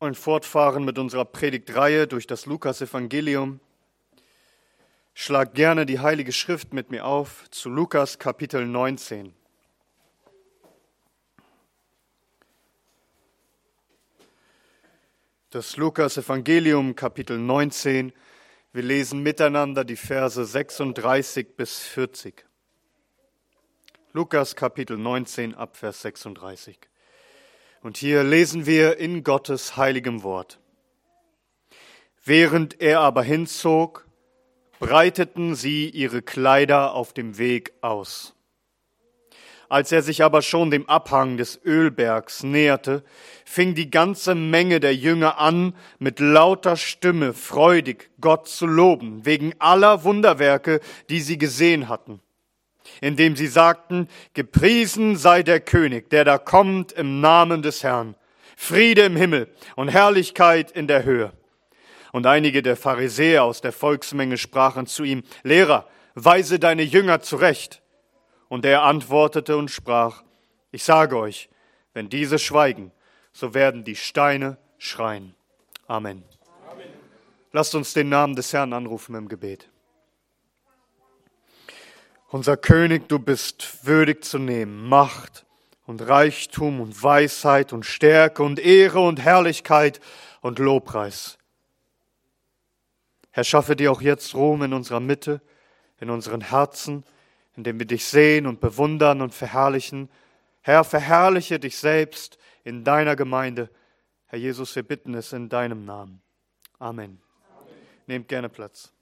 wollen fortfahren mit unserer Predigtreihe durch das Lukas-Evangelium. Schlag gerne die Heilige Schrift mit mir auf zu Lukas Kapitel 19. Das Lukas-Evangelium Kapitel 19. Wir lesen miteinander die Verse 36 bis 40. Lukas Kapitel 19 ab Vers 36. Und hier lesen wir in Gottes heiligem Wort. Während er aber hinzog, breiteten sie ihre Kleider auf dem Weg aus. Als er sich aber schon dem Abhang des Ölbergs näherte, fing die ganze Menge der Jünger an, mit lauter Stimme freudig Gott zu loben, wegen aller Wunderwerke, die sie gesehen hatten indem sie sagten, gepriesen sei der König, der da kommt im Namen des Herrn. Friede im Himmel und Herrlichkeit in der Höhe. Und einige der Pharisäer aus der Volksmenge sprachen zu ihm, Lehrer, weise deine Jünger zurecht. Und er antwortete und sprach, ich sage euch, wenn diese schweigen, so werden die Steine schreien. Amen. Amen. Lasst uns den Namen des Herrn anrufen im Gebet. Unser König, du bist würdig zu nehmen, Macht und Reichtum und Weisheit und Stärke und Ehre und Herrlichkeit und Lobpreis. Herr, schaffe dir auch jetzt Ruhm in unserer Mitte, in unseren Herzen, indem wir dich sehen und bewundern und verherrlichen. Herr, verherrliche dich selbst in deiner Gemeinde. Herr Jesus, wir bitten es in deinem Namen. Amen. Amen. Nehmt gerne Platz.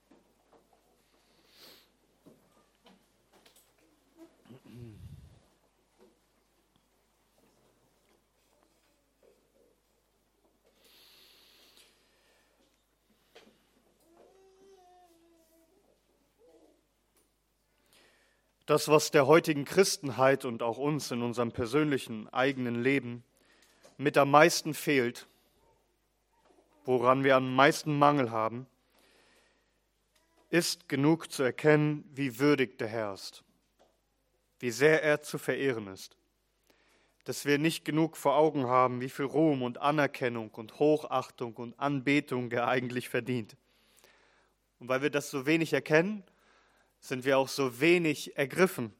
Das, was der heutigen Christenheit und auch uns in unserem persönlichen eigenen Leben mit am meisten fehlt, woran wir am meisten Mangel haben, ist genug zu erkennen, wie würdig der Herr ist, wie sehr er zu verehren ist, dass wir nicht genug vor Augen haben, wie viel Ruhm und Anerkennung und Hochachtung und Anbetung er eigentlich verdient. Und weil wir das so wenig erkennen, sind wir auch so wenig ergriffen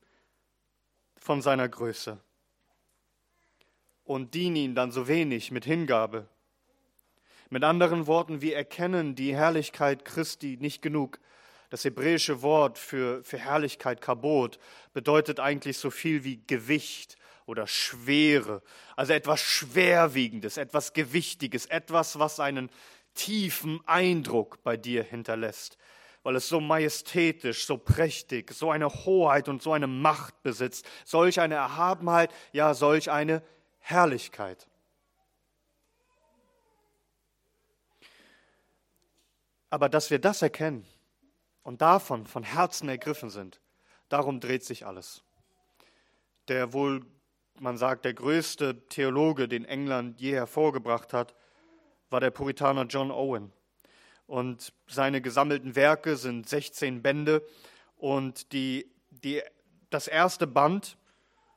von seiner Größe und dienen ihm dann so wenig mit Hingabe. Mit anderen Worten, wir erkennen die Herrlichkeit Christi nicht genug. Das hebräische Wort für, für Herrlichkeit, Kabot, bedeutet eigentlich so viel wie Gewicht oder Schwere. Also etwas Schwerwiegendes, etwas Gewichtiges, etwas, was einen tiefen Eindruck bei dir hinterlässt weil es so majestätisch, so prächtig, so eine Hoheit und so eine Macht besitzt, solch eine Erhabenheit, ja solch eine Herrlichkeit. Aber dass wir das erkennen und davon von Herzen ergriffen sind, darum dreht sich alles. Der wohl, man sagt, der größte Theologe, den England je hervorgebracht hat, war der Puritaner John Owen. Und seine gesammelten Werke sind 16 Bände. Und die, die, das erste Band,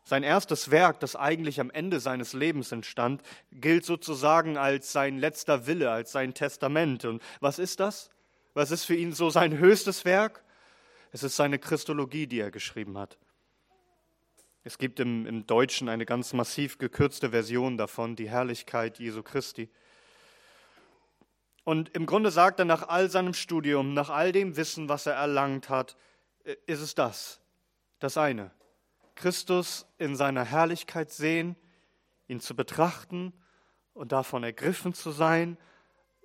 sein erstes Werk, das eigentlich am Ende seines Lebens entstand, gilt sozusagen als sein letzter Wille, als sein Testament. Und was ist das? Was ist für ihn so sein höchstes Werk? Es ist seine Christologie, die er geschrieben hat. Es gibt im, im Deutschen eine ganz massiv gekürzte Version davon, die Herrlichkeit Jesu Christi. Und im Grunde sagt er nach all seinem Studium, nach all dem Wissen, was er erlangt hat, äh, ist es das, das eine. Christus in seiner Herrlichkeit sehen, ihn zu betrachten und davon ergriffen zu sein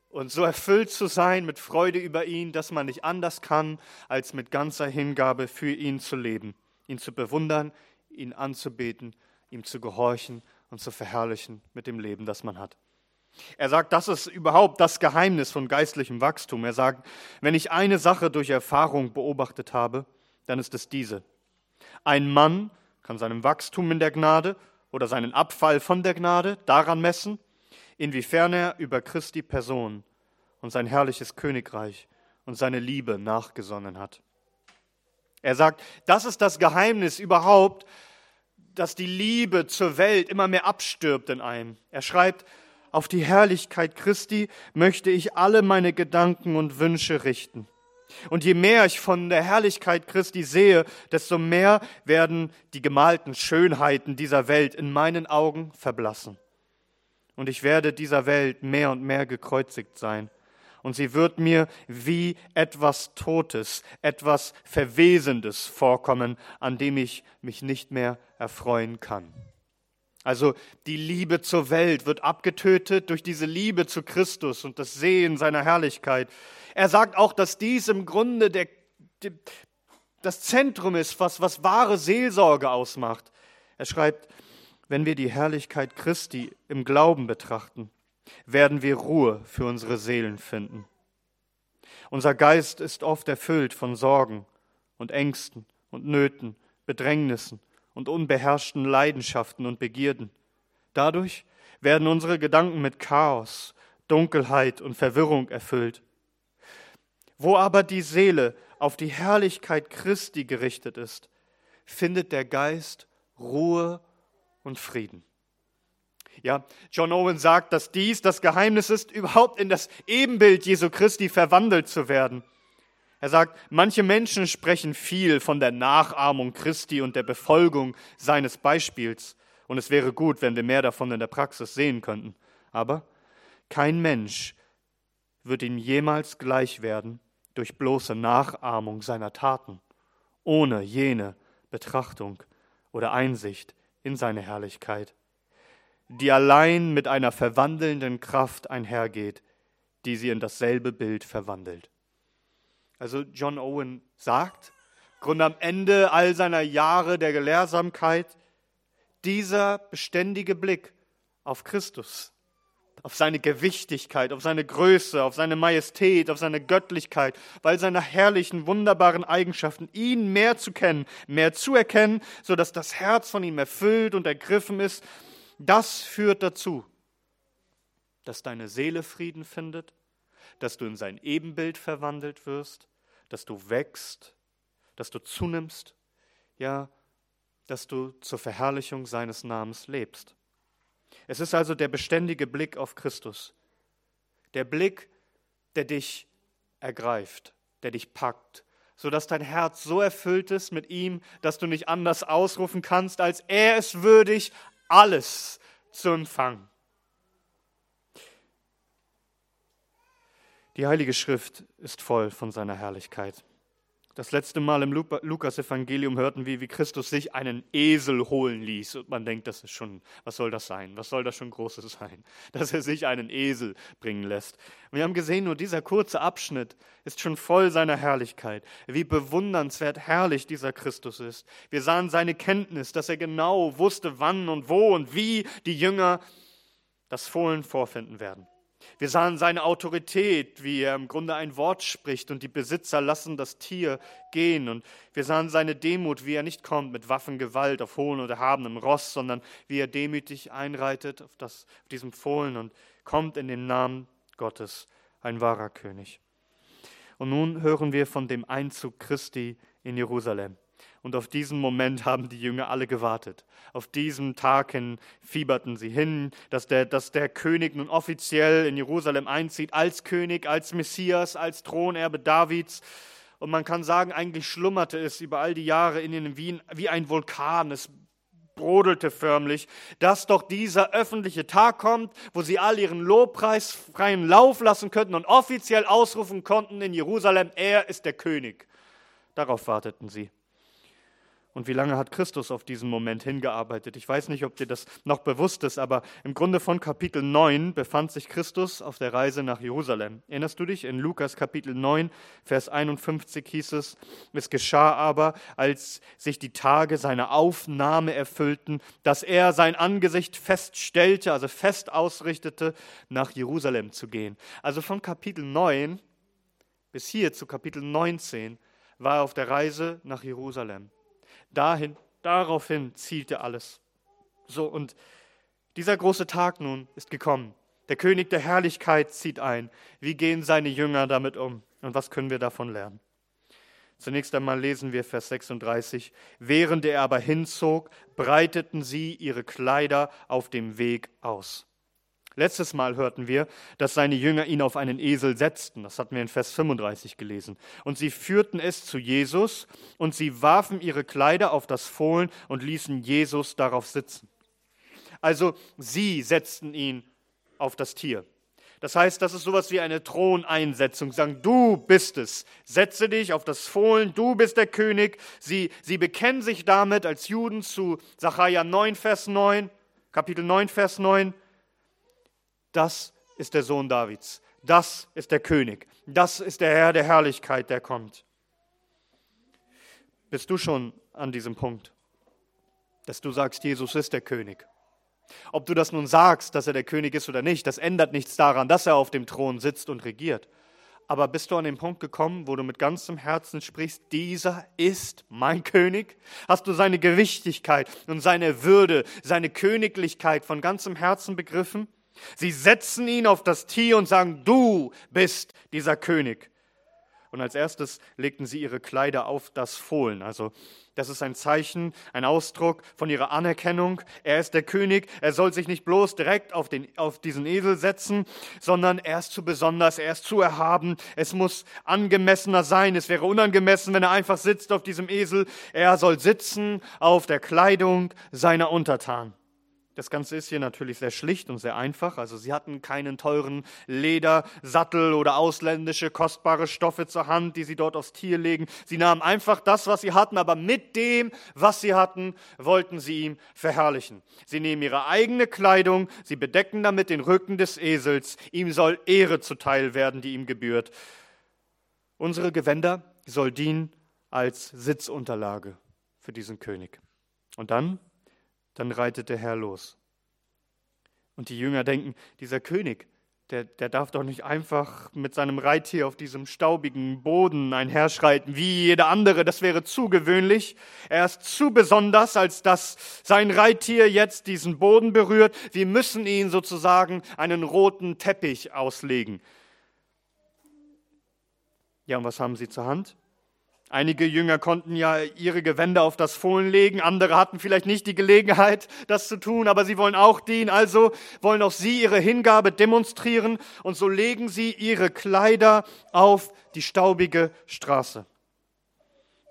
und so erfüllt zu sein mit Freude über ihn, dass man nicht anders kann, als mit ganzer Hingabe für ihn zu leben, ihn zu bewundern, ihn anzubeten, ihm zu gehorchen und zu verherrlichen mit dem Leben, das man hat. Er sagt, das ist überhaupt das Geheimnis von geistlichem Wachstum. Er sagt, wenn ich eine Sache durch Erfahrung beobachtet habe, dann ist es diese. Ein Mann kann seinem Wachstum in der Gnade oder seinen Abfall von der Gnade daran messen, inwiefern er über Christi Person und sein herrliches Königreich und seine Liebe nachgesonnen hat. Er sagt, das ist das Geheimnis überhaupt, dass die Liebe zur Welt immer mehr abstirbt in einem. Er schreibt, Auf die Herrlichkeit Christi möchte ich alle meine Gedanken und Wünsche richten. Und je mehr ich von der Herrlichkeit Christi sehe, desto mehr werden die gemalten Schönheiten dieser Welt in meinen Augen verblassen. Und ich werde dieser Welt mehr und mehr gekreuzigt sein. Und sie wird mir wie etwas Totes, etwas Verwesendes vorkommen, an dem ich mich nicht mehr erfreuen kann. Also die Liebe zur Welt wird abgetötet durch diese Liebe zu Christus und das Sehen seiner Herrlichkeit. Er sagt auch, dass dies im Grunde der, der, das Zentrum ist, was, was wahre Seelsorge ausmacht. Er schreibt, wenn wir die Herrlichkeit Christi im Glauben betrachten, werden wir Ruhe für unsere Seelen finden. Unser Geist ist oft erfüllt von Sorgen und Ängsten und Nöten, Bedrängnissen und unbeherrschten Leidenschaften und Begierden. Dadurch werden unsere Gedanken mit Chaos, Dunkelheit und Verwirrung erfüllt. Wo aber die Seele auf die Herrlichkeit Christi gerichtet ist, findet der Geist Ruhe und Frieden. Ja, John Owen sagt, dass dies das Geheimnis ist, überhaupt in das Ebenbild Jesu Christi verwandelt zu werden. Er sagt, manche Menschen sprechen viel von der Nachahmung Christi und der Befolgung seines Beispiels. Und es wäre gut, wenn wir mehr davon in der Praxis sehen könnten. Aber kein Mensch wird ihm jemals gleich werden durch bloße Nachahmung seiner Taten, ohne jene Betrachtung oder Einsicht in seine Herrlichkeit, die allein mit einer verwandelnden Kraft einhergeht, die sie in dasselbe Bild verwandelt. Also John Owen sagt, Grund am Ende all seiner Jahre der Gelehrsamkeit, dieser beständige Blick auf Christus, auf seine Gewichtigkeit, auf seine Größe, auf seine Majestät, auf seine Göttlichkeit, weil seine herrlichen, wunderbaren Eigenschaften, ihn mehr zu kennen, mehr zu erkennen, so dass das Herz von ihm erfüllt und ergriffen ist, das führt dazu, dass deine Seele Frieden findet, dass du in sein Ebenbild verwandelt wirst, dass du wächst, dass du zunimmst, ja, dass du zur Verherrlichung seines Namens lebst. Es ist also der beständige Blick auf Christus, der Blick, der dich ergreift, der dich packt, so dass dein Herz so erfüllt ist mit ihm, dass du nicht anders ausrufen kannst, als er ist würdig, alles zu empfangen. Die Heilige Schrift ist voll von seiner Herrlichkeit. Das letzte Mal im Lukas-Evangelium hörten wir, wie Christus sich einen Esel holen ließ. Und man denkt, das ist schon, was soll das sein? Was soll das schon Großes sein? Dass er sich einen Esel bringen lässt. Und wir haben gesehen, nur dieser kurze Abschnitt ist schon voll seiner Herrlichkeit. Wie bewundernswert herrlich dieser Christus ist. Wir sahen seine Kenntnis, dass er genau wusste, wann und wo und wie die Jünger das Fohlen vorfinden werden. Wir sahen seine Autorität, wie er im Grunde ein Wort spricht und die Besitzer lassen das Tier gehen. Und wir sahen seine Demut, wie er nicht kommt mit Waffengewalt auf hohen oder erhabenem Ross, sondern wie er demütig einreitet auf, das, auf diesem Fohlen und kommt in den Namen Gottes, ein wahrer König. Und nun hören wir von dem Einzug Christi in Jerusalem. Und auf diesen Moment haben die Jünger alle gewartet. Auf diesen Tag hin fieberten sie hin, dass der, dass der König nun offiziell in Jerusalem einzieht, als König, als Messias, als Thronerbe Davids. Und man kann sagen, eigentlich schlummerte es über all die Jahre in ihnen wie, wie ein Vulkan. Es brodelte förmlich, dass doch dieser öffentliche Tag kommt, wo sie all ihren Lobpreis freien Lauf lassen könnten und offiziell ausrufen konnten in Jerusalem, er ist der König. Darauf warteten sie. Und wie lange hat Christus auf diesen Moment hingearbeitet? Ich weiß nicht, ob dir das noch bewusst ist, aber im Grunde von Kapitel 9 befand sich Christus auf der Reise nach Jerusalem. Erinnerst du dich? In Lukas Kapitel 9, Vers 51 hieß es, es geschah aber, als sich die Tage seiner Aufnahme erfüllten, dass er sein Angesicht feststellte, also fest ausrichtete, nach Jerusalem zu gehen. Also von Kapitel 9 bis hier zu Kapitel 19 war er auf der Reise nach Jerusalem. Dahin, daraufhin zielte alles. So, und dieser große Tag nun ist gekommen. Der König der Herrlichkeit zieht ein. Wie gehen seine Jünger damit um? Und was können wir davon lernen? Zunächst einmal lesen wir Vers 36. Während er aber hinzog, breiteten sie ihre Kleider auf dem Weg aus. Letztes Mal hörten wir, dass seine Jünger ihn auf einen Esel setzten. Das hatten wir in Vers 35 gelesen. Und sie führten es zu Jesus und sie warfen ihre Kleider auf das Fohlen und ließen Jesus darauf sitzen. Also sie setzten ihn auf das Tier. Das heißt, das ist sowas wie eine Throneinsetzung. Sagen, du bist es. Setze dich auf das Fohlen, du bist der König. Sie, sie bekennen sich damit als Juden zu Sacharja 9, Vers 9, Kapitel 9, Vers 9 das ist der Sohn Davids, das ist der König, das ist der Herr der Herrlichkeit, der kommt. Bist du schon an diesem Punkt, dass du sagst, Jesus ist der König? Ob du das nun sagst, dass er der König ist oder nicht, das ändert nichts daran, dass er auf dem Thron sitzt und regiert. Aber bist du an den Punkt gekommen, wo du mit ganzem Herzen sprichst, dieser ist mein König? Hast du seine Gewichtigkeit und seine Würde, seine Königlichkeit von ganzem Herzen begriffen? Sie setzen ihn auf das Tier und sagen, du bist dieser König. Und als erstes legten sie ihre Kleider auf das Fohlen. Also das ist ein Zeichen, ein Ausdruck von ihrer Anerkennung. Er ist der König. Er soll sich nicht bloß direkt auf, den, auf diesen Esel setzen, sondern er ist zu besonders, er ist zu erhaben. Es muss angemessener sein. Es wäre unangemessen, wenn er einfach sitzt auf diesem Esel. Er soll sitzen auf der Kleidung seiner Untertanen. Das Ganze ist hier natürlich sehr schlicht und sehr einfach. Also sie hatten keinen teuren Ledersattel oder ausländische kostbare Stoffe zur Hand, die sie dort aufs Tier legen. Sie nahmen einfach das, was sie hatten, aber mit dem, was sie hatten, wollten sie ihm verherrlichen. Sie nehmen ihre eigene Kleidung, sie bedecken damit den Rücken des Esels. Ihm soll Ehre zuteil werden, die ihm gebührt. Unsere Gewänder soll dienen als Sitzunterlage für diesen König. Und dann dann reitet der Herr los. Und die Jünger denken, dieser König, der, der darf doch nicht einfach mit seinem Reittier auf diesem staubigen Boden einherschreiten wie jeder andere. Das wäre zu gewöhnlich. Er ist zu besonders, als dass sein Reittier jetzt diesen Boden berührt. Wir müssen ihn sozusagen einen roten Teppich auslegen. Ja, und was haben sie zur Hand? Einige Jünger konnten ja ihre Gewänder auf das Fohlen legen, andere hatten vielleicht nicht die Gelegenheit, das zu tun, aber sie wollen auch dienen, also wollen auch sie ihre Hingabe demonstrieren und so legen sie ihre Kleider auf die staubige Straße.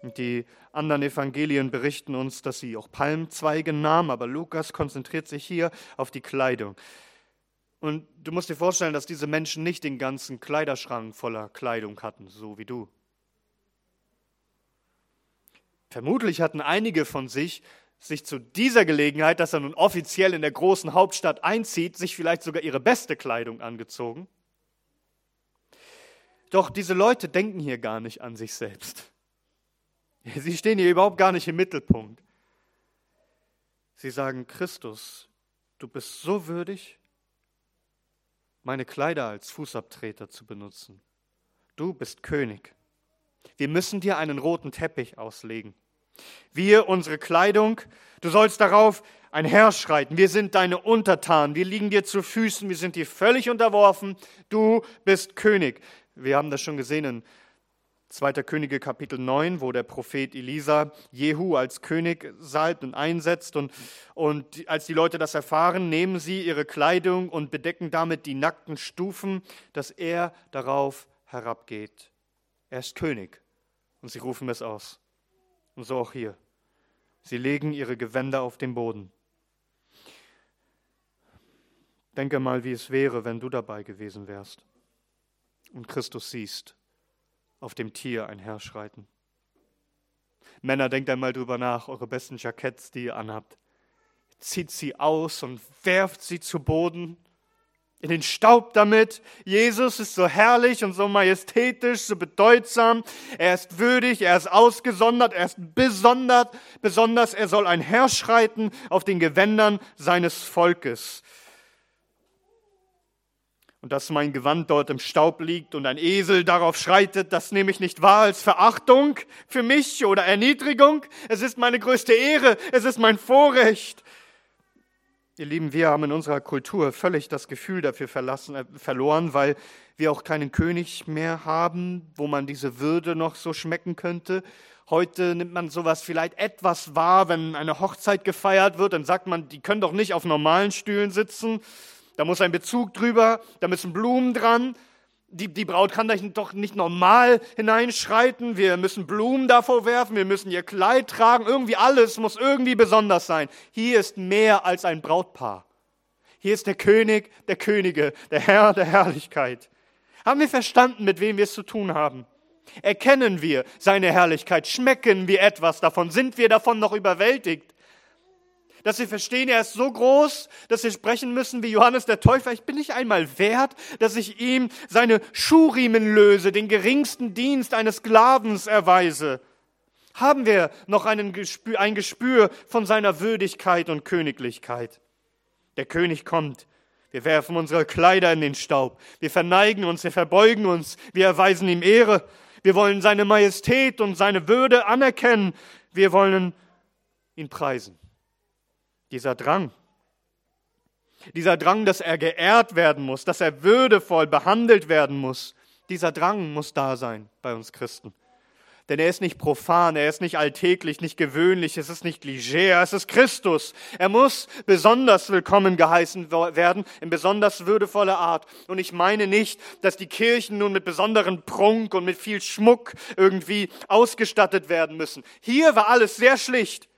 Und die anderen Evangelien berichten uns, dass sie auch Palmzweige nahmen, aber Lukas konzentriert sich hier auf die Kleidung. Und du musst dir vorstellen, dass diese Menschen nicht den ganzen Kleiderschrank voller Kleidung hatten, so wie du. Vermutlich hatten einige von sich sich zu dieser Gelegenheit, dass er nun offiziell in der großen Hauptstadt einzieht, sich vielleicht sogar ihre beste Kleidung angezogen. Doch diese Leute denken hier gar nicht an sich selbst. Sie stehen hier überhaupt gar nicht im Mittelpunkt. Sie sagen, Christus, du bist so würdig, meine Kleider als Fußabtreter zu benutzen. Du bist König. Wir müssen dir einen roten Teppich auslegen. Wir, unsere Kleidung, du sollst darauf ein Herr schreiten. Wir sind deine Untertanen. Wir liegen dir zu Füßen. Wir sind dir völlig unterworfen. Du bist König. Wir haben das schon gesehen in 2. Könige Kapitel 9, wo der Prophet Elisa Jehu als König salbt und einsetzt. Und, und als die Leute das erfahren, nehmen sie ihre Kleidung und bedecken damit die nackten Stufen, dass er darauf herabgeht. Er ist König. Und sie rufen es aus. Und so auch hier. Sie legen ihre Gewänder auf den Boden. Denke mal, wie es wäre, wenn du dabei gewesen wärst und Christus siehst, auf dem Tier einherschreiten. Männer, denkt einmal drüber nach, eure besten Jacketts, die ihr anhabt. Zieht sie aus und werft sie zu Boden in den Staub damit. Jesus ist so herrlich und so majestätisch, so bedeutsam. Er ist würdig, er ist ausgesondert, er ist besondert, besonders. Er soll einherschreiten auf den Gewändern seines Volkes. Und dass mein Gewand dort im Staub liegt und ein Esel darauf schreitet, das nehme ich nicht wahr als Verachtung für mich oder Erniedrigung. Es ist meine größte Ehre, es ist mein Vorrecht. Ihr Lieben, wir haben in unserer Kultur völlig das Gefühl dafür verlassen, äh, verloren, weil wir auch keinen König mehr haben, wo man diese Würde noch so schmecken könnte. Heute nimmt man sowas vielleicht etwas wahr, wenn eine Hochzeit gefeiert wird, dann sagt man, die können doch nicht auf normalen Stühlen sitzen. Da muss ein Bezug drüber, da müssen Blumen dran. Die, die Braut kann doch nicht normal hineinschreiten. Wir müssen Blumen davor werfen, wir müssen ihr Kleid tragen. Irgendwie alles muss irgendwie besonders sein. Hier ist mehr als ein Brautpaar. Hier ist der König der Könige, der Herr der Herrlichkeit. Haben wir verstanden, mit wem wir es zu tun haben? Erkennen wir seine Herrlichkeit? Schmecken wir etwas davon? Sind wir davon noch überwältigt? Dass wir verstehen, er ist so groß, dass wir sprechen müssen wie Johannes der Täufer. Ich bin nicht einmal wert, dass ich ihm seine Schuhriemen löse, den geringsten Dienst eines Sklavens erweise. Haben wir noch einen Gespür, ein Gespür von seiner Würdigkeit und Königlichkeit? Der König kommt. Wir werfen unsere Kleider in den Staub. Wir verneigen uns, wir verbeugen uns, wir erweisen ihm Ehre. Wir wollen seine Majestät und seine Würde anerkennen. Wir wollen ihn preisen. Dieser Drang, dieser Drang, dass er geehrt werden muss, dass er würdevoll behandelt werden muss, dieser Drang muss da sein bei uns Christen. Denn er ist nicht profan, er ist nicht alltäglich, nicht gewöhnlich, es ist nicht leger, es ist Christus. Er muss besonders willkommen geheißen werden, in besonders würdevoller Art. Und ich meine nicht, dass die Kirchen nun mit besonderen Prunk und mit viel Schmuck irgendwie ausgestattet werden müssen. Hier war alles sehr schlicht.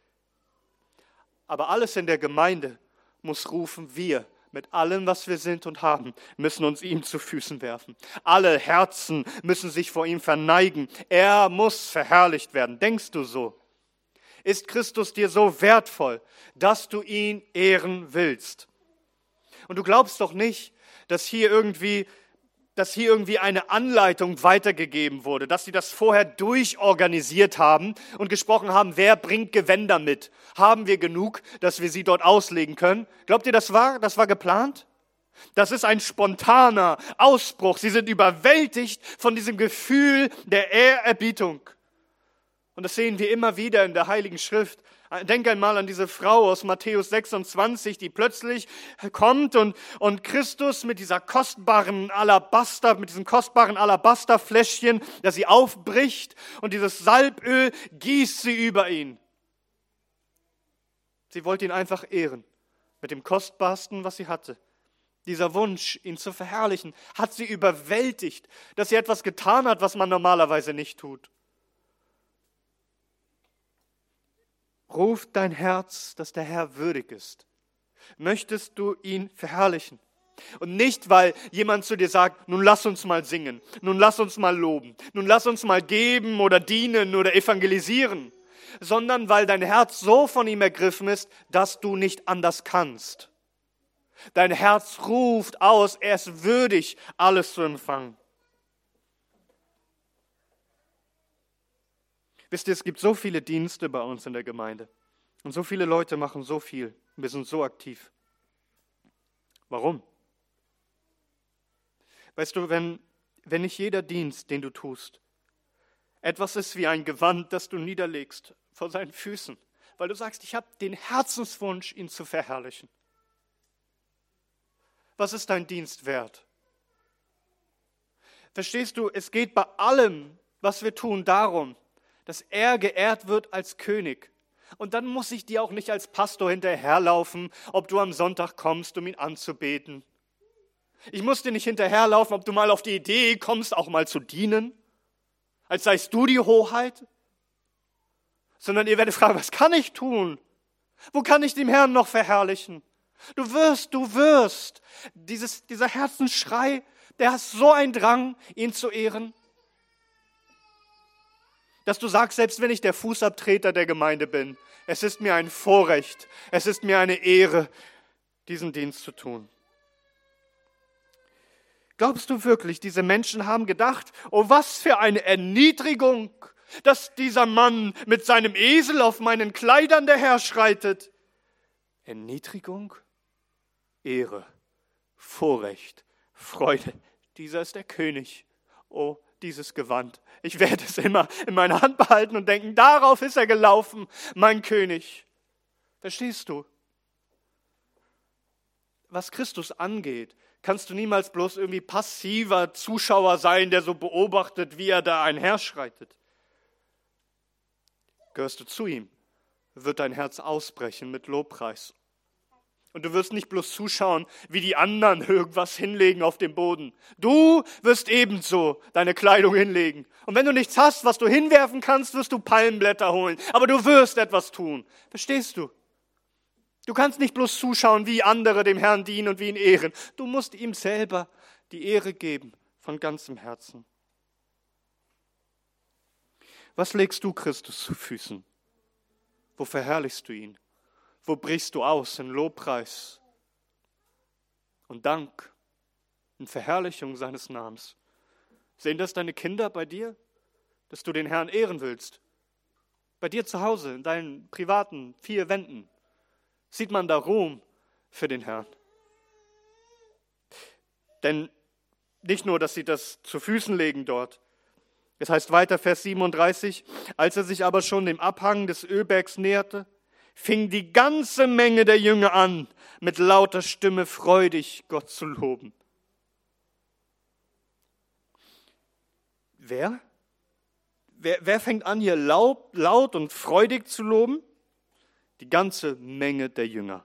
Aber alles in der Gemeinde muss rufen, wir mit allem, was wir sind und haben, müssen uns ihm zu Füßen werfen. Alle Herzen müssen sich vor ihm verneigen. Er muss verherrlicht werden. Denkst du so? Ist Christus dir so wertvoll, dass du ihn ehren willst? Und du glaubst doch nicht, dass hier irgendwie dass hier irgendwie eine Anleitung weitergegeben wurde, dass sie das vorher durchorganisiert haben und gesprochen haben, wer bringt Gewänder mit? Haben wir genug, dass wir sie dort auslegen können? Glaubt ihr, das war, das war geplant? Das ist ein spontaner Ausbruch. Sie sind überwältigt von diesem Gefühl der Ehrerbietung. Und das sehen wir immer wieder in der Heiligen Schrift. Denk einmal an diese Frau aus Matthäus 26, die plötzlich kommt und, und Christus mit dieser kostbaren Alabaster, mit diesem kostbaren Alabasterfläschchen, das sie aufbricht und dieses Salböl gießt sie über ihn. Sie wollte ihn einfach ehren mit dem kostbarsten, was sie hatte. Dieser Wunsch, ihn zu verherrlichen, hat sie überwältigt, dass sie etwas getan hat, was man normalerweise nicht tut. Ruft dein Herz, dass der Herr würdig ist. Möchtest du ihn verherrlichen? Und nicht, weil jemand zu dir sagt, nun lass uns mal singen, nun lass uns mal loben, nun lass uns mal geben oder dienen oder evangelisieren, sondern weil dein Herz so von ihm ergriffen ist, dass du nicht anders kannst. Dein Herz ruft aus, er ist würdig, alles zu empfangen. Wisst ihr, es gibt so viele Dienste bei uns in der Gemeinde. Und so viele Leute machen so viel. Wir sind so aktiv. Warum? Weißt du, wenn, wenn nicht jeder Dienst, den du tust, etwas ist wie ein Gewand, das du niederlegst vor seinen Füßen, weil du sagst, ich habe den Herzenswunsch, ihn zu verherrlichen. Was ist dein Dienst wert? Verstehst du, es geht bei allem, was wir tun, darum, dass er geehrt wird als König. Und dann muss ich dir auch nicht als Pastor hinterherlaufen, ob du am Sonntag kommst, um ihn anzubeten. Ich muss dir nicht hinterherlaufen, ob du mal auf die Idee kommst, auch mal zu dienen, als seist du die Hoheit, sondern ihr werdet fragen, was kann ich tun? Wo kann ich dem Herrn noch verherrlichen? Du wirst, du wirst. Dieses, dieser Herzensschrei, der hat so einen Drang, ihn zu ehren dass du sagst, selbst wenn ich der Fußabtreter der Gemeinde bin, es ist mir ein Vorrecht, es ist mir eine Ehre, diesen Dienst zu tun. Glaubst du wirklich, diese Menschen haben gedacht, oh was für eine Erniedrigung, dass dieser Mann mit seinem Esel auf meinen Kleidern daherschreitet? Erniedrigung, Ehre, Vorrecht, Freude. Dieser ist der König. Oh, dieses Gewand. Ich werde es immer in meiner Hand behalten und denken, darauf ist er gelaufen, mein König. Verstehst du? Was Christus angeht, kannst du niemals bloß irgendwie passiver Zuschauer sein, der so beobachtet, wie er da einherschreitet. Gehörst du zu ihm, wird dein Herz ausbrechen mit Lobpreis Und du wirst nicht bloß zuschauen, wie die anderen irgendwas hinlegen auf dem Boden. Du wirst ebenso deine Kleidung hinlegen. Und wenn du nichts hast, was du hinwerfen kannst, wirst du Palmenblätter holen. Aber du wirst etwas tun. Verstehst du? Du kannst nicht bloß zuschauen, wie andere dem Herrn dienen und wie ihn ehren. Du musst ihm selber die Ehre geben von ganzem Herzen. Was legst du Christus zu Füßen? Wo verherrlichst du ihn? Wo brichst du aus in Lobpreis und Dank, in Verherrlichung seines Namens? Sehen das deine Kinder bei dir, dass du den Herrn ehren willst? Bei dir zu Hause, in deinen privaten vier Wänden, sieht man da Ruhm für den Herrn. Denn nicht nur, dass sie das zu Füßen legen dort. Es heißt weiter, Vers 37, als er sich aber schon dem Abhang des Ölbergs näherte, fing die ganze Menge der Jünger an, mit lauter Stimme freudig Gott zu loben. Wer? Wer, wer fängt an, hier laut, laut und freudig zu loben? Die ganze Menge der Jünger.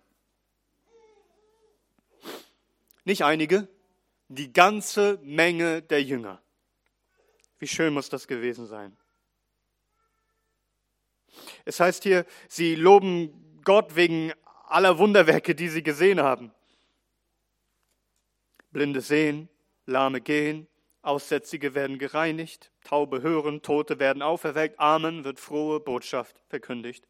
Nicht einige, die ganze Menge der Jünger. Wie schön muss das gewesen sein. Es heißt hier, sie loben Gott wegen aller Wunderwerke, die sie gesehen haben. Blinde sehen, Lahme gehen, Aussätzige werden gereinigt, Taube hören, Tote werden auferweckt, Amen wird frohe Botschaft verkündigt.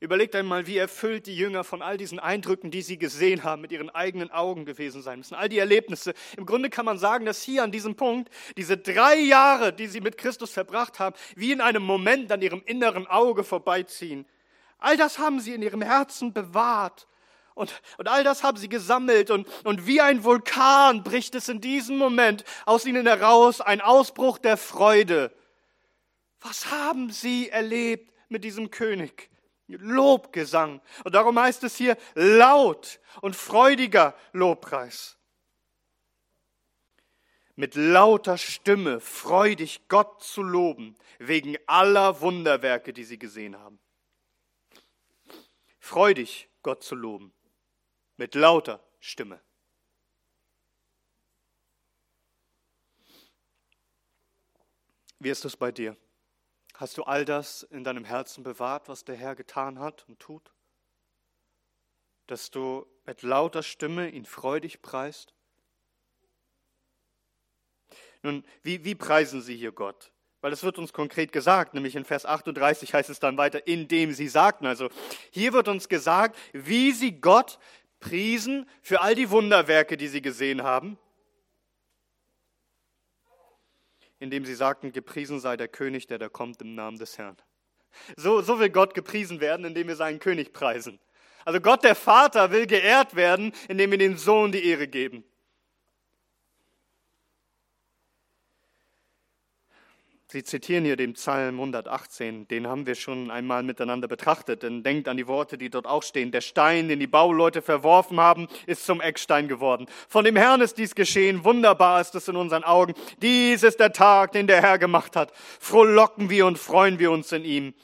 Überlegt einmal, wie erfüllt die Jünger von all diesen Eindrücken, die sie gesehen haben, mit ihren eigenen Augen gewesen sein müssen. All die Erlebnisse. Im Grunde kann man sagen, dass hier an diesem Punkt diese drei Jahre, die sie mit Christus verbracht haben, wie in einem Moment an ihrem inneren Auge vorbeiziehen. All das haben sie in ihrem Herzen bewahrt. Und, und all das haben sie gesammelt und, und wie ein Vulkan bricht es in diesem Moment aus ihnen heraus, ein Ausbruch der Freude. Was haben sie erlebt mit diesem König? Lobgesang. Und darum heißt es hier laut und freudiger Lobpreis. Mit lauter Stimme freudig Gott zu loben, wegen aller Wunderwerke, die sie gesehen haben. Freudig Gott zu loben, mit lauter Stimme. Wie ist es bei dir? Hast du all das in deinem Herzen bewahrt, was der Herr getan hat und tut? Dass du mit lauter Stimme ihn freudig preist? Nun, wie, wie preisen sie hier Gott? Weil es wird uns konkret gesagt, nämlich in Vers 38 heißt es dann weiter, indem sie sagten. Also hier wird uns gesagt, wie sie Gott priesen für all die Wunderwerke, die sie gesehen haben indem sie sagten, gepriesen sei der König, der da kommt im Namen des Herrn. So, so will Gott gepriesen werden, indem wir seinen König preisen. Also Gott der Vater will geehrt werden, indem wir dem Sohn die Ehre geben. Sie zitieren hier den Psalm 118, den haben wir schon einmal miteinander betrachtet. Denn denkt an die Worte, die dort auch stehen. Der Stein, den die Bauleute verworfen haben, ist zum Eckstein geworden. Von dem Herrn ist dies geschehen. Wunderbar ist es in unseren Augen. Dies ist der Tag, den der Herr gemacht hat. Frohlocken wir und freuen wir uns in ihm.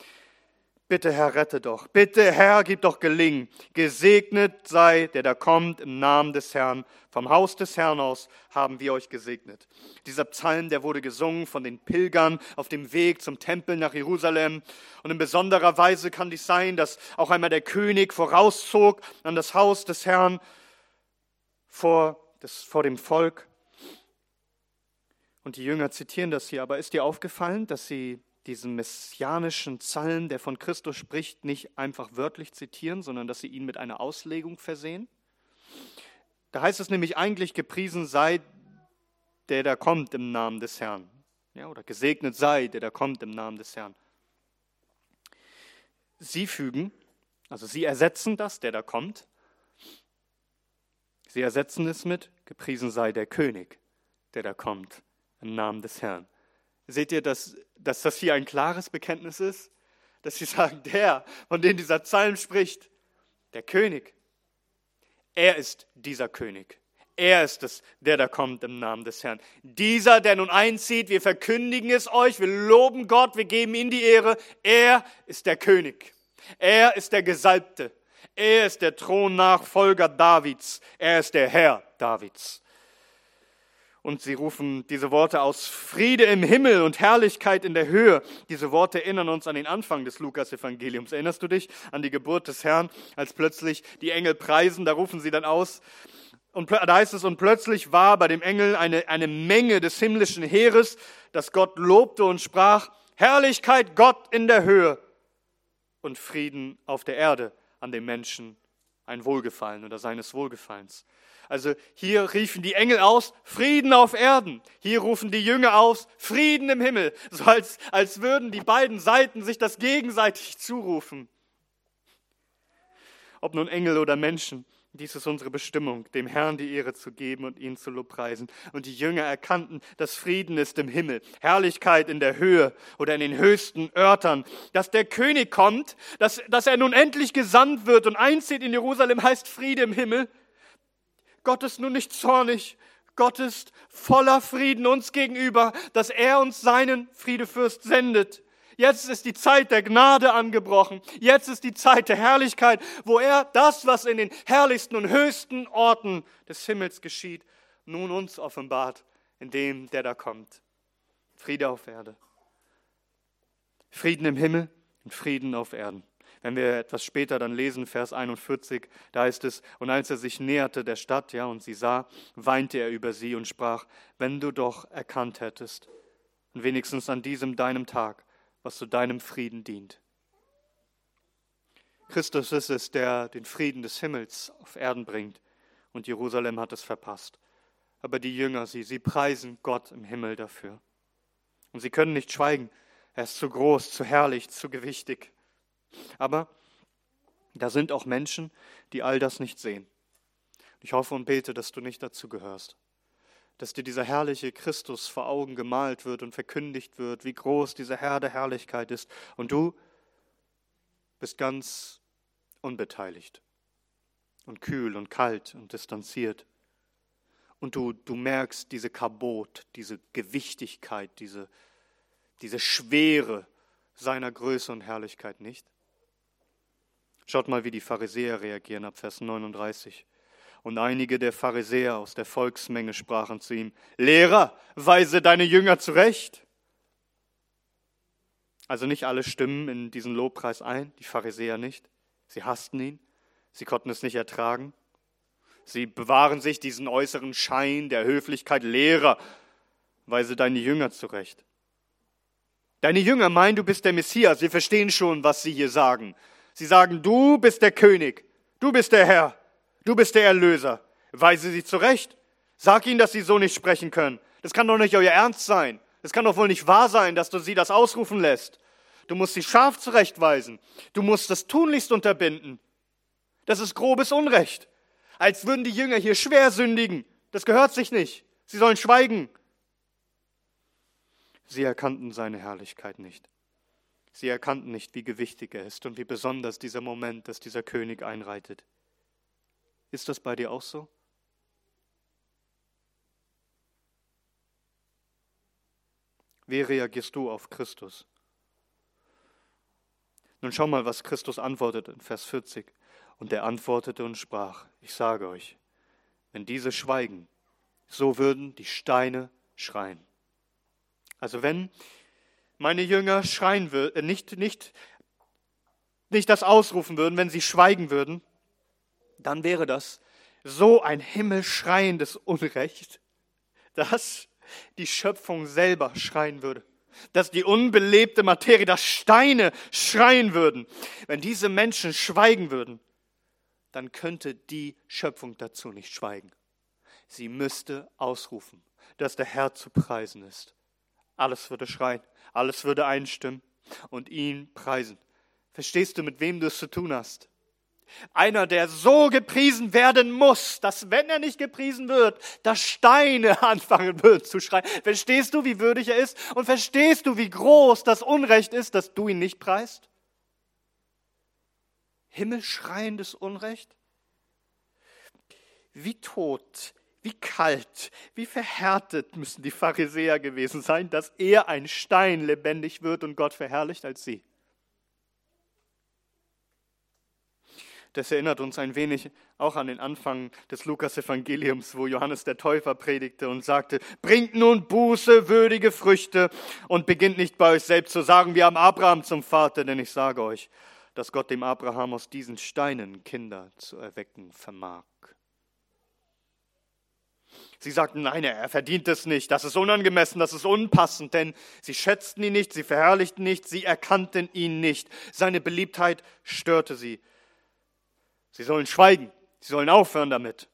Bitte Herr, rette doch. Bitte Herr, gib doch gelingen. Gesegnet sei, der da kommt im Namen des Herrn. Vom Haus des Herrn aus haben wir euch gesegnet. Dieser Psalm, der wurde gesungen von den Pilgern auf dem Weg zum Tempel nach Jerusalem. Und in besonderer Weise kann dies sein, dass auch einmal der König vorauszog an das Haus des Herrn vor, das, vor dem Volk. Und die Jünger zitieren das hier. Aber ist dir aufgefallen, dass sie diesen messianischen Psalm, der von Christus spricht, nicht einfach wörtlich zitieren, sondern dass sie ihn mit einer Auslegung versehen. Da heißt es nämlich eigentlich, gepriesen sei, der da kommt im Namen des Herrn. Ja, oder gesegnet sei, der da kommt im Namen des Herrn. Sie fügen, also sie ersetzen das, der da kommt. Sie ersetzen es mit, gepriesen sei der König, der da kommt im Namen des Herrn. Seht ihr, dass, dass das hier ein klares Bekenntnis ist? Dass sie sagen, der, von dem dieser Psalm spricht, der König, er ist dieser König. Er ist es, der da kommt im Namen des Herrn. Dieser, der nun einzieht, wir verkündigen es euch, wir loben Gott, wir geben ihm die Ehre. Er ist der König. Er ist der Gesalbte. Er ist der Thronnachfolger Davids. Er ist der Herr Davids. Und sie rufen diese Worte aus Friede im Himmel und Herrlichkeit in der Höhe. Diese Worte erinnern uns an den Anfang des Lukas-Evangeliums. Erinnerst du dich an die Geburt des Herrn, als plötzlich die Engel preisen? Da rufen sie dann aus, und da heißt es, und plötzlich war bei dem Engel eine, eine Menge des himmlischen Heeres, das Gott lobte und sprach, Herrlichkeit Gott in der Höhe und Frieden auf der Erde an dem Menschen ein Wohlgefallen oder seines Wohlgefallens. Also hier riefen die Engel aus, Frieden auf Erden. Hier rufen die Jünger aus, Frieden im Himmel. So als, als würden die beiden Seiten sich das gegenseitig zurufen. Ob nun Engel oder Menschen. Dies ist unsere Bestimmung, dem Herrn die Ehre zu geben und ihn zu lobpreisen. Und die Jünger erkannten, dass Frieden ist im Himmel, Herrlichkeit in der Höhe oder in den höchsten Örtern, dass der König kommt, dass, dass er nun endlich gesandt wird und einzieht in Jerusalem, heißt Friede im Himmel. Gott ist nun nicht zornig, Gott ist voller Frieden uns gegenüber, dass er uns seinen Friedefürst sendet. Jetzt ist die Zeit der Gnade angebrochen. Jetzt ist die Zeit der Herrlichkeit, wo er das, was in den herrlichsten und höchsten Orten des Himmels geschieht, nun uns offenbart, in dem, der da kommt. Friede auf Erde. Frieden im Himmel und Frieden auf Erden. Wenn wir etwas später dann lesen, Vers 41, da heißt es, und als er sich näherte der Stadt, ja, und sie sah, weinte er über sie und sprach, wenn du doch erkannt hättest, und wenigstens an diesem deinem Tag, was zu deinem Frieden dient. Christus ist es, der den Frieden des Himmels auf Erden bringt, und Jerusalem hat es verpasst. Aber die Jünger, sie, sie preisen Gott im Himmel dafür. Und sie können nicht schweigen. Er ist zu groß, zu herrlich, zu gewichtig. Aber da sind auch Menschen, die all das nicht sehen. Ich hoffe und bete, dass du nicht dazu gehörst dass dir dieser herrliche Christus vor Augen gemalt wird und verkündigt wird, wie groß dieser Herr der Herrlichkeit ist. Und du bist ganz unbeteiligt und kühl und kalt und distanziert. Und du, du merkst diese Kabot, diese Gewichtigkeit, diese, diese Schwere seiner Größe und Herrlichkeit nicht. Schaut mal, wie die Pharisäer reagieren ab Vers 39. Und einige der Pharisäer aus der Volksmenge sprachen zu ihm, Lehrer, weise deine Jünger zurecht. Also nicht alle stimmen in diesen Lobpreis ein, die Pharisäer nicht. Sie hassten ihn, sie konnten es nicht ertragen. Sie bewahren sich diesen äußeren Schein der Höflichkeit. Lehrer, weise deine Jünger zurecht. Deine Jünger meinen, du bist der Messias. Wir verstehen schon, was sie hier sagen. Sie sagen, du bist der König, du bist der Herr. Du bist der Erlöser. Weise sie zurecht. Sag ihnen, dass sie so nicht sprechen können. Das kann doch nicht euer Ernst sein. Es kann doch wohl nicht wahr sein, dass du sie das ausrufen lässt. Du musst sie scharf zurechtweisen. Du musst das tunlichst unterbinden. Das ist grobes Unrecht. Als würden die Jünger hier schwer sündigen. Das gehört sich nicht. Sie sollen schweigen. Sie erkannten seine Herrlichkeit nicht. Sie erkannten nicht, wie gewichtig er ist und wie besonders dieser Moment, dass dieser König einreitet. Ist das bei dir auch so? Wie reagierst du auf Christus? Nun schau mal, was Christus antwortet in Vers 40. Und er antwortete und sprach, ich sage euch, wenn diese schweigen, so würden die Steine schreien. Also wenn meine Jünger schreien würden, äh, nicht, nicht, nicht das ausrufen würden, wenn sie schweigen würden, dann wäre das so ein himmelschreiendes Unrecht, dass die Schöpfung selber schreien würde, dass die unbelebte Materie, dass Steine schreien würden. Wenn diese Menschen schweigen würden, dann könnte die Schöpfung dazu nicht schweigen. Sie müsste ausrufen, dass der Herr zu preisen ist. Alles würde schreien, alles würde einstimmen und ihn preisen. Verstehst du, mit wem du es zu tun hast? Einer, der so gepriesen werden muss, dass wenn er nicht gepriesen wird, dass Steine anfangen würden zu schreien. Verstehst du, wie würdig er ist? Und verstehst du, wie groß das Unrecht ist, dass du ihn nicht preist? Himmelschreiendes Unrecht? Wie tot, wie kalt, wie verhärtet müssen die Pharisäer gewesen sein, dass er ein Stein lebendig wird und Gott verherrlicht als sie. Das erinnert uns ein wenig auch an den Anfang des Lukas-Evangeliums, wo Johannes der Täufer predigte und sagte, bringt nun Buße, würdige Früchte und beginnt nicht bei euch selbst zu sagen, wir haben Abraham zum Vater, denn ich sage euch, dass Gott dem Abraham aus diesen Steinen Kinder zu erwecken vermag. Sie sagten, nein, er verdient es nicht, das ist unangemessen, das ist unpassend, denn sie schätzten ihn nicht, sie verherrlichten nicht, sie erkannten ihn nicht. Seine Beliebtheit störte sie. Sie sollen schweigen, sie sollen aufhören damit.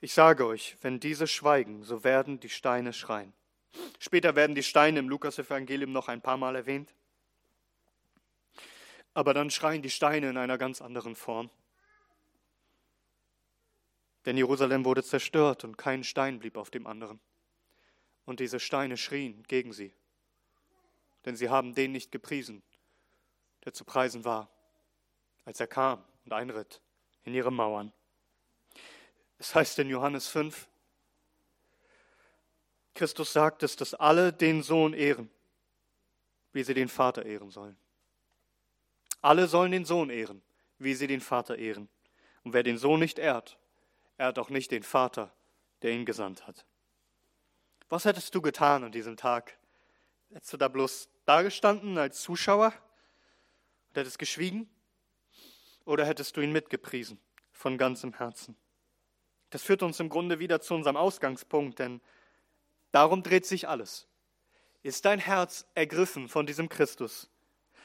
Ich sage euch, wenn diese schweigen, so werden die Steine schreien. Später werden die Steine im Lukas-Evangelium noch ein paar Mal erwähnt. Aber dann schreien die Steine in einer ganz anderen Form. Denn Jerusalem wurde zerstört und kein Stein blieb auf dem anderen. Und diese Steine schrien gegen sie, denn sie haben den nicht gepriesen, der zu preisen war, als er kam und einritt in ihre Mauern. Es heißt in Johannes 5, Christus sagt es, dass alle den Sohn ehren, wie sie den Vater ehren sollen. Alle sollen den Sohn ehren, wie sie den Vater ehren. Und wer den Sohn nicht ehrt, er hat auch nicht den Vater, der ihn gesandt hat. Was hättest du getan an diesem Tag? Hättest du da bloß dagestanden als Zuschauer und hättest geschwiegen? Oder hättest du ihn mitgepriesen von ganzem Herzen? Das führt uns im Grunde wieder zu unserem Ausgangspunkt, denn darum dreht sich alles. Ist dein Herz ergriffen von diesem Christus,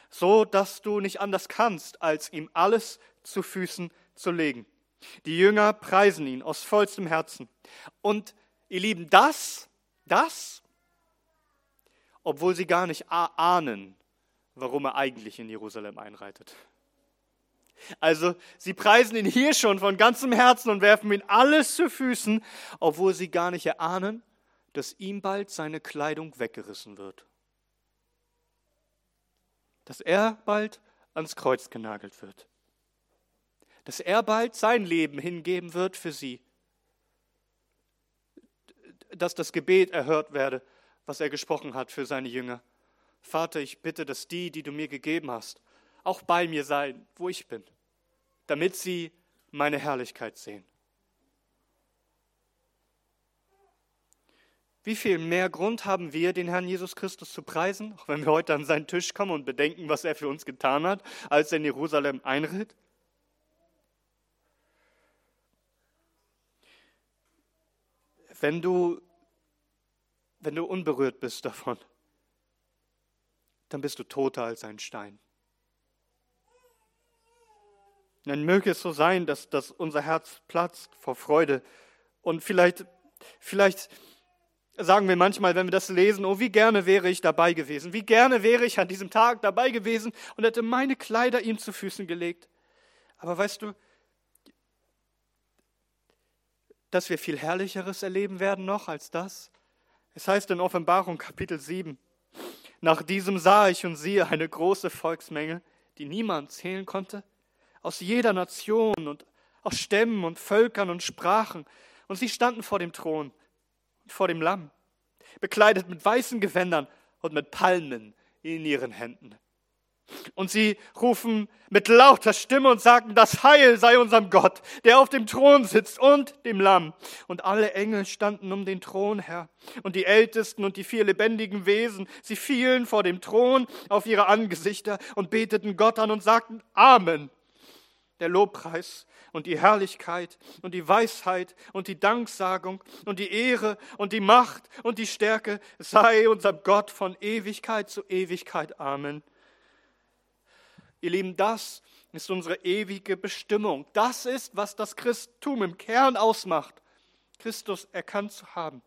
so dass du nicht anders kannst, als ihm alles zu Füßen zu legen? Die Jünger preisen ihn aus vollstem Herzen. Und ihr Lieben, das, das, obwohl sie gar nicht ahnen, warum er eigentlich in Jerusalem einreitet. Also sie preisen ihn hier schon von ganzem Herzen und werfen ihm alles zu Füßen, obwohl sie gar nicht erahnen, dass ihm bald seine Kleidung weggerissen wird. Dass er bald ans Kreuz genagelt wird dass er bald sein Leben hingeben wird für sie. Dass das Gebet erhört werde, was er gesprochen hat für seine Jünger. Vater, ich bitte, dass die, die du mir gegeben hast, auch bei mir seien, wo ich bin, damit sie meine Herrlichkeit sehen. Wie viel mehr Grund haben wir, den Herrn Jesus Christus zu preisen, auch wenn wir heute an seinen Tisch kommen und bedenken, was er für uns getan hat, als er in Jerusalem einritt? Wenn du, wenn du unberührt bist davon, dann bist du toter als ein Stein. Dann möge es so sein, dass, dass unser Herz platzt vor Freude. Und vielleicht, vielleicht sagen wir manchmal, wenn wir das lesen, oh, wie gerne wäre ich dabei gewesen, wie gerne wäre ich an diesem Tag dabei gewesen und hätte meine Kleider ihm zu Füßen gelegt. Aber weißt du, dass wir viel Herrlicheres erleben werden noch als das? Es heißt in Offenbarung Kapitel 7, nach diesem sah ich und siehe eine große Volksmenge, die niemand zählen konnte, aus jeder Nation und aus Stämmen und Völkern und Sprachen, und sie standen vor dem Thron und vor dem Lamm, bekleidet mit weißen Gewändern und mit Palmen in ihren Händen. Und sie rufen mit lauter Stimme und sagen, das Heil sei unserem Gott, der auf dem Thron sitzt und dem Lamm. Und alle Engel standen um den Thron her. Und die Ältesten und die vier lebendigen Wesen, sie fielen vor dem Thron auf ihre Angesichter und beteten Gott an und sagten Amen. Der Lobpreis und die Herrlichkeit und die Weisheit und die Danksagung und die Ehre und die Macht und die Stärke sei unserem Gott von Ewigkeit zu Ewigkeit. Amen. Ihr Lieben, das ist unsere ewige Bestimmung. Das ist, was das Christum im Kern ausmacht, Christus erkannt zu haben.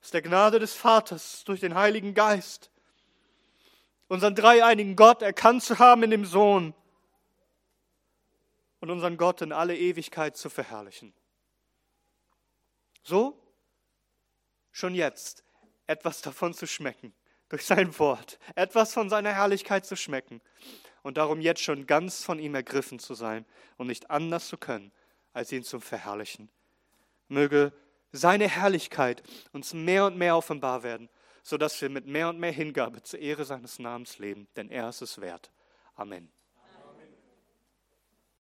Es ist der Gnade des Vaters durch den Heiligen Geist, unseren dreieinigen Gott erkannt zu haben in dem Sohn und unseren Gott in alle Ewigkeit zu verherrlichen. So schon jetzt etwas davon zu schmecken durch sein Wort, etwas von seiner Herrlichkeit zu schmecken und darum jetzt schon ganz von ihm ergriffen zu sein und nicht anders zu können, als ihn zu verherrlichen. Möge seine Herrlichkeit uns mehr und mehr offenbar werden, sodass wir mit mehr und mehr Hingabe zur Ehre seines Namens leben, denn er ist es wert. Amen.